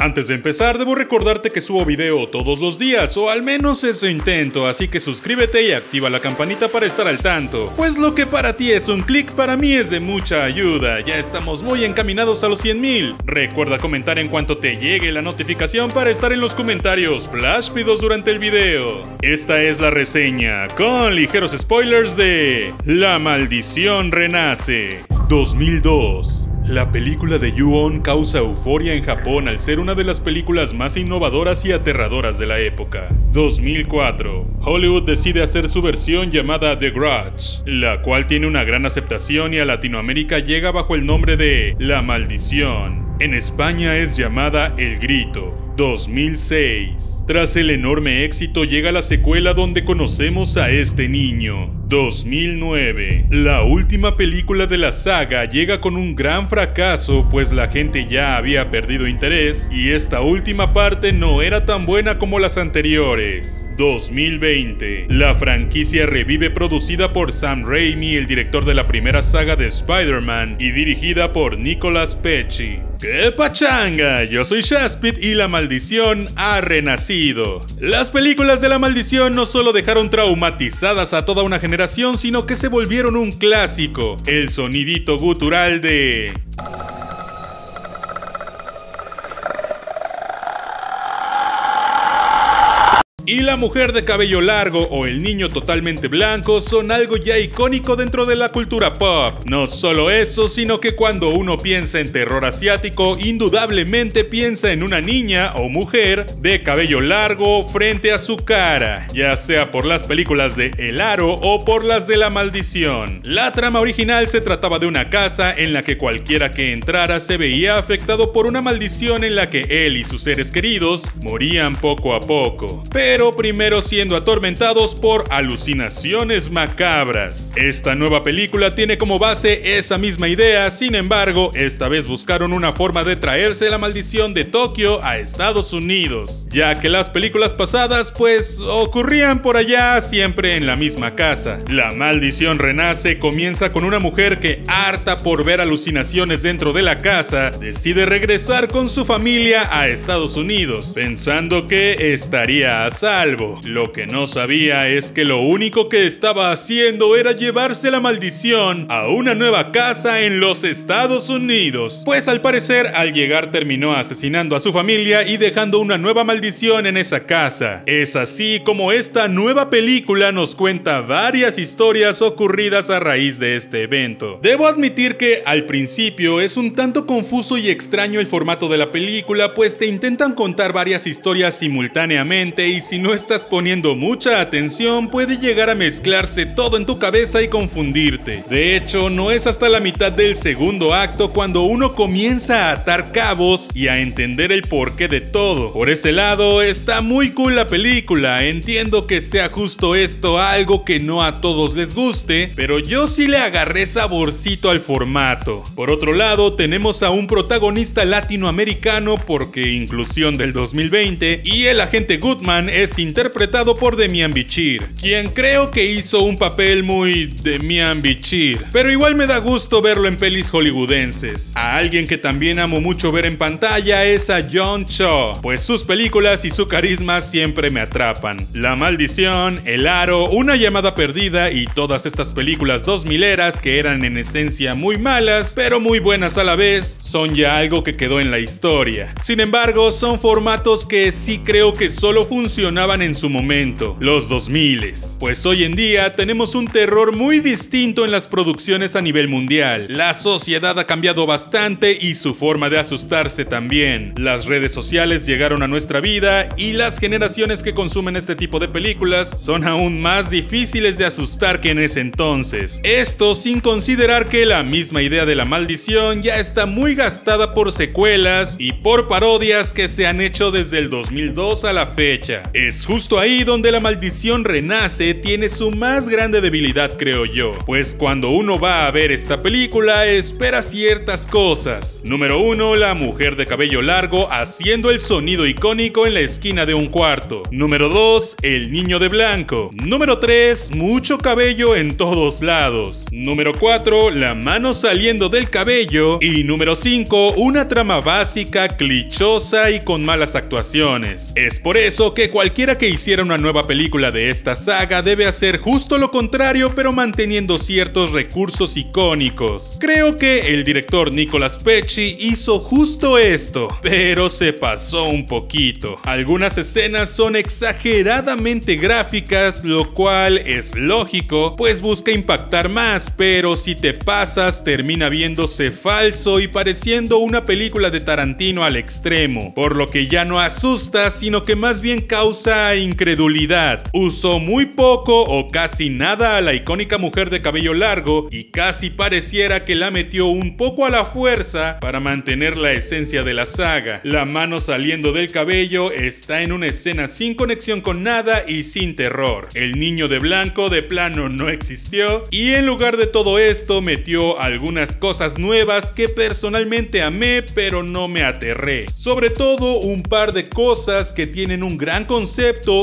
Antes de empezar, debo recordarte que subo video todos los días, o al menos eso intento, así que suscríbete y activa la campanita para estar al tanto. Pues lo que para ti es un clic, para mí es de mucha ayuda, ya estamos muy encaminados a los 100.000. Recuerda comentar en cuanto te llegue la notificación para estar en los comentarios fláshpidos durante el video. Esta es la reseña, con ligeros spoilers de La Maldición Renace, 2002. La película de Ju-On causa euforia en Japón al ser una de las películas más innovadoras y aterradoras de la época. 2004. Hollywood decide hacer su versión llamada The Grudge, la cual tiene una gran aceptación y a Latinoamérica llega bajo el nombre de La Maldición. En España es llamada El Grito. 2006. Tras el enorme éxito llega la secuela donde conocemos a este niño. 2009. La última película de la saga llega con un gran fracaso pues la gente ya había perdido interés y esta última parte no era tan buena como las anteriores. 2020. La franquicia revive producida por Sam Raimi, el director de la primera saga de Spider-Man y dirigida por Nicolas Pecci. ¡Qué pachanga! Yo soy Shaspit y la maldición ha renacido. Las películas de la maldición no solo dejaron traumatizadas a toda una generación, sino que se volvieron un clásico. El sonidito gutural de... y la mujer de cabello largo o el niño totalmente blanco son algo ya icónico dentro de la cultura pop. No solo eso, sino que cuando uno piensa en terror asiático, indudablemente piensa en una niña o mujer de cabello largo frente a su cara, ya sea por las películas de El Aro o por las de La Maldición. La trama original se trataba de una casa en la que cualquiera que entrara se veía afectado por una maldición en la que él y sus seres queridos morían poco a poco. Pero pero primero siendo atormentados por alucinaciones macabras. Esta nueva película tiene como base esa misma idea, sin embargo, esta vez buscaron una forma de traerse la maldición de Tokio a Estados Unidos, ya que las películas pasadas pues ocurrían por allá siempre en la misma casa. La maldición renace comienza con una mujer que, harta por ver alucinaciones dentro de la casa, decide regresar con su familia a Estados Unidos, pensando que estaría a salvo. Lo que no sabía es que lo único que estaba haciendo era llevarse la maldición a una nueva casa en los Estados Unidos. Pues al parecer al llegar terminó asesinando a su familia y dejando una nueva maldición en esa casa. Es así como esta nueva película nos cuenta varias historias ocurridas a raíz de este evento. Debo admitir que al principio es un tanto confuso y extraño el formato de la película pues te intentan contar varias historias simultáneamente y sin no estás poniendo mucha atención puede llegar a mezclarse todo en tu cabeza y confundirte. De hecho, no es hasta la mitad del segundo acto cuando uno comienza a atar cabos y a entender el porqué de todo. Por ese lado, está muy cool la película, entiendo que sea justo esto algo que no a todos les guste, pero yo sí le agarré saborcito al formato. Por otro lado, tenemos a un protagonista latinoamericano porque inclusión del 2020 y el agente Goodman interpretado por Demian Bichir, quien creo que hizo un papel muy Demian Bichir, pero igual me da gusto verlo en pelis hollywoodenses. A alguien que también amo mucho ver en pantalla es a John Cho, pues sus películas y su carisma siempre me atrapan. La Maldición, El Aro, Una llamada perdida y todas estas películas dos mileras que eran en esencia muy malas, pero muy buenas a la vez, son ya algo que quedó en la historia. Sin embargo, son formatos que sí creo que solo funcionan en su momento, los 2000. Pues hoy en día tenemos un terror muy distinto en las producciones a nivel mundial. La sociedad ha cambiado bastante y su forma de asustarse también. Las redes sociales llegaron a nuestra vida y las generaciones que consumen este tipo de películas son aún más difíciles de asustar que en ese entonces. Esto sin considerar que la misma idea de la maldición ya está muy gastada por secuelas y por parodias que se han hecho desde el 2002 a la fecha. Es justo ahí donde la maldición renace tiene su más grande debilidad creo yo, pues cuando uno va a ver esta película espera ciertas cosas. Número 1, la mujer de cabello largo haciendo el sonido icónico en la esquina de un cuarto. Número 2, el niño de blanco. Número 3, mucho cabello en todos lados. Número 4, la mano saliendo del cabello. Y número 5, una trama básica, clichosa y con malas actuaciones. Es por eso que cualquiera que hiciera una nueva película de esta saga debe hacer justo lo contrario pero manteniendo ciertos recursos icónicos. Creo que el director Nicolas Pecci hizo justo esto, pero se pasó un poquito. Algunas escenas son exageradamente gráficas, lo cual es lógico, pues busca impactar más, pero si te pasas termina viéndose falso y pareciendo una película de Tarantino al extremo, por lo que ya no asusta, sino que más bien causa incredulidad. Usó muy poco o casi nada a la icónica mujer de cabello largo y casi pareciera que la metió un poco a la fuerza para mantener la esencia de la saga. La mano saliendo del cabello está en una escena sin conexión con nada y sin terror. El niño de blanco de plano no existió y en lugar de todo esto metió algunas cosas nuevas que personalmente amé pero no me aterré. Sobre todo un par de cosas que tienen un gran concepto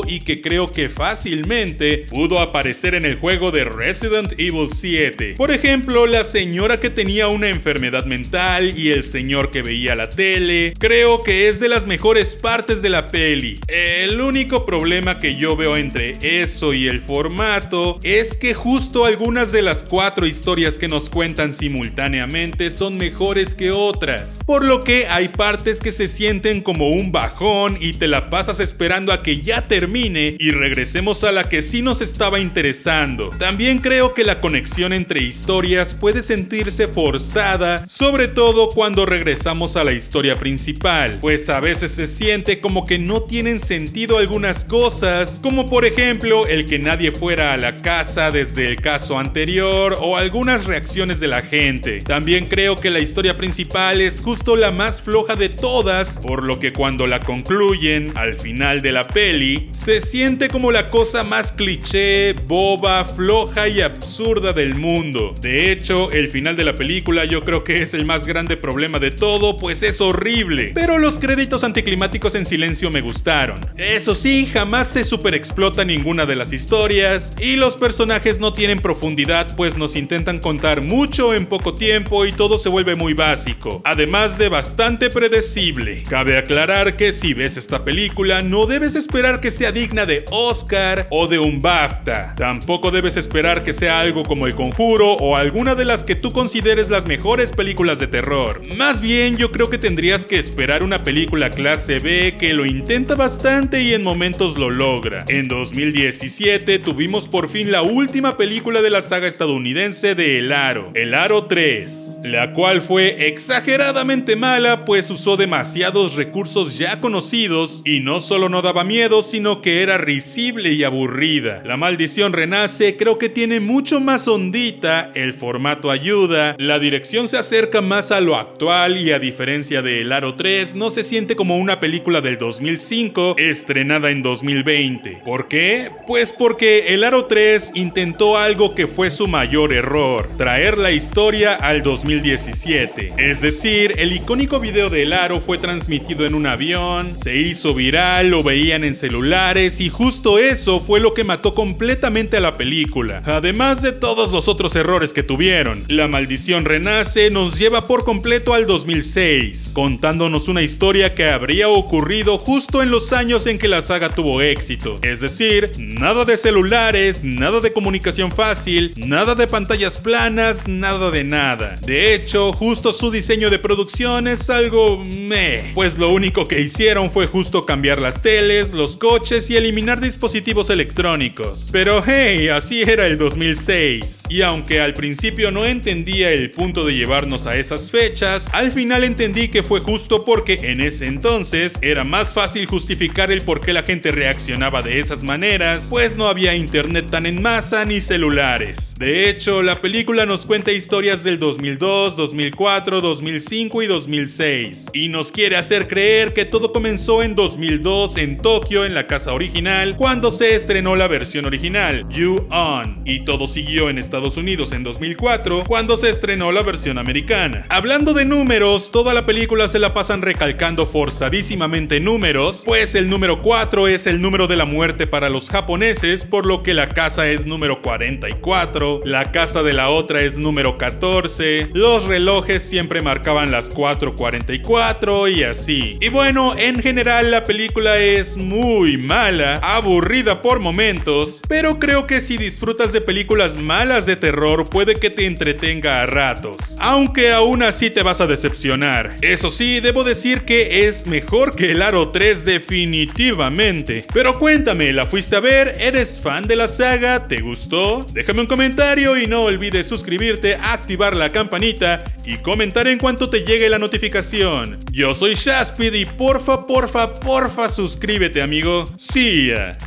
y que creo que fácilmente pudo aparecer en el juego de Resident Evil 7. Por ejemplo, la señora que tenía una enfermedad mental y el señor que veía la tele. Creo que es de las mejores partes de la peli. El único problema que yo veo entre eso y el formato es que justo algunas de las cuatro historias que nos cuentan simultáneamente son mejores que otras. Por lo que hay partes que se sienten como un bajón y te la pasas esperando a que ya termine y regresemos a la que sí nos estaba interesando. También creo que la conexión entre historias puede sentirse forzada, sobre todo cuando regresamos a la historia principal, pues a veces se siente como que no tienen sentido algunas cosas, como por ejemplo el que nadie fuera a la casa desde el caso anterior o algunas reacciones de la gente. También creo que la historia principal es justo la más floja de todas, por lo que cuando la concluyen al final de la peli, se siente como la cosa más cliché, boba, floja y absurda del mundo. De hecho, el final de la película yo creo que es el más grande problema de todo, pues es horrible. Pero los créditos anticlimáticos en silencio me gustaron. Eso sí, jamás se superexplota ninguna de las historias y los personajes no tienen profundidad, pues nos intentan contar mucho en poco tiempo y todo se vuelve muy básico, además de bastante predecible. Cabe aclarar que si ves esta película no debes que sea digna de Oscar o de un BAFTA. Tampoco debes esperar que sea algo como El Conjuro o alguna de las que tú consideres las mejores películas de terror. Más bien yo creo que tendrías que esperar una película clase B que lo intenta bastante y en momentos lo logra. En 2017 tuvimos por fin la última película de la saga estadounidense de El Aro, El Aro 3, la cual fue exageradamente mala pues usó demasiados recursos ya conocidos y no solo no daba miedo sino que era risible y aburrida. La maldición renace creo que tiene mucho más ondita, el formato ayuda, la dirección se acerca más a lo actual y a diferencia de El Aro 3 no se siente como una película del 2005 estrenada en 2020. ¿Por qué? Pues porque El Aro 3 intentó algo que fue su mayor error, traer la historia al 2017. Es decir, el icónico video de El Aro fue transmitido en un avión, se hizo viral, lo veían en celulares y justo eso fue lo que mató completamente a la película. Además de todos los otros errores que tuvieron, La Maldición Renace nos lleva por completo al 2006, contándonos una historia que habría ocurrido justo en los años en que la saga tuvo éxito. Es decir, nada de celulares, nada de comunicación fácil, nada de pantallas planas, nada de nada. De hecho, justo su diseño de producción es algo meh, pues lo único que hicieron fue justo cambiar las teles, los coches y eliminar dispositivos electrónicos. Pero hey, así era el 2006. Y aunque al principio no entendía el punto de llevarnos a esas fechas, al final entendí que fue justo porque en ese entonces era más fácil justificar el por qué la gente reaccionaba de esas maneras, pues no había internet tan en masa ni celulares. De hecho, la película nos cuenta historias del 2002, 2004, 2005 y 2006, y nos quiere hacer creer que todo comenzó en 2002 en Tokio En la casa original cuando se estrenó la versión original, You On, y todo siguió en Estados Unidos en 2004 cuando se estrenó la versión americana. Hablando de números, toda la película se la pasan recalcando forzadísimamente números, pues el número 4 es el número de la muerte para los japoneses, por lo que la casa es número 44, la casa de la otra es número 14, los relojes siempre marcaban las 4.44 y así. Y bueno, en general la película es muy mala, aburrida por momentos, pero creo que si disfrutas de películas malas de terror puede que te entretenga a ratos, aunque aún así te vas a decepcionar. Eso sí, debo decir que es mejor que el Aro 3 definitivamente. Pero cuéntame, ¿la fuiste a ver? ¿Eres fan de la saga? ¿Te gustó? Déjame un comentario y no olvides suscribirte, activar la campanita y comentar en cuanto te llegue la notificación. Yo soy Shaspid y porfa, porfa, porfa suscríbete amigo. Ya.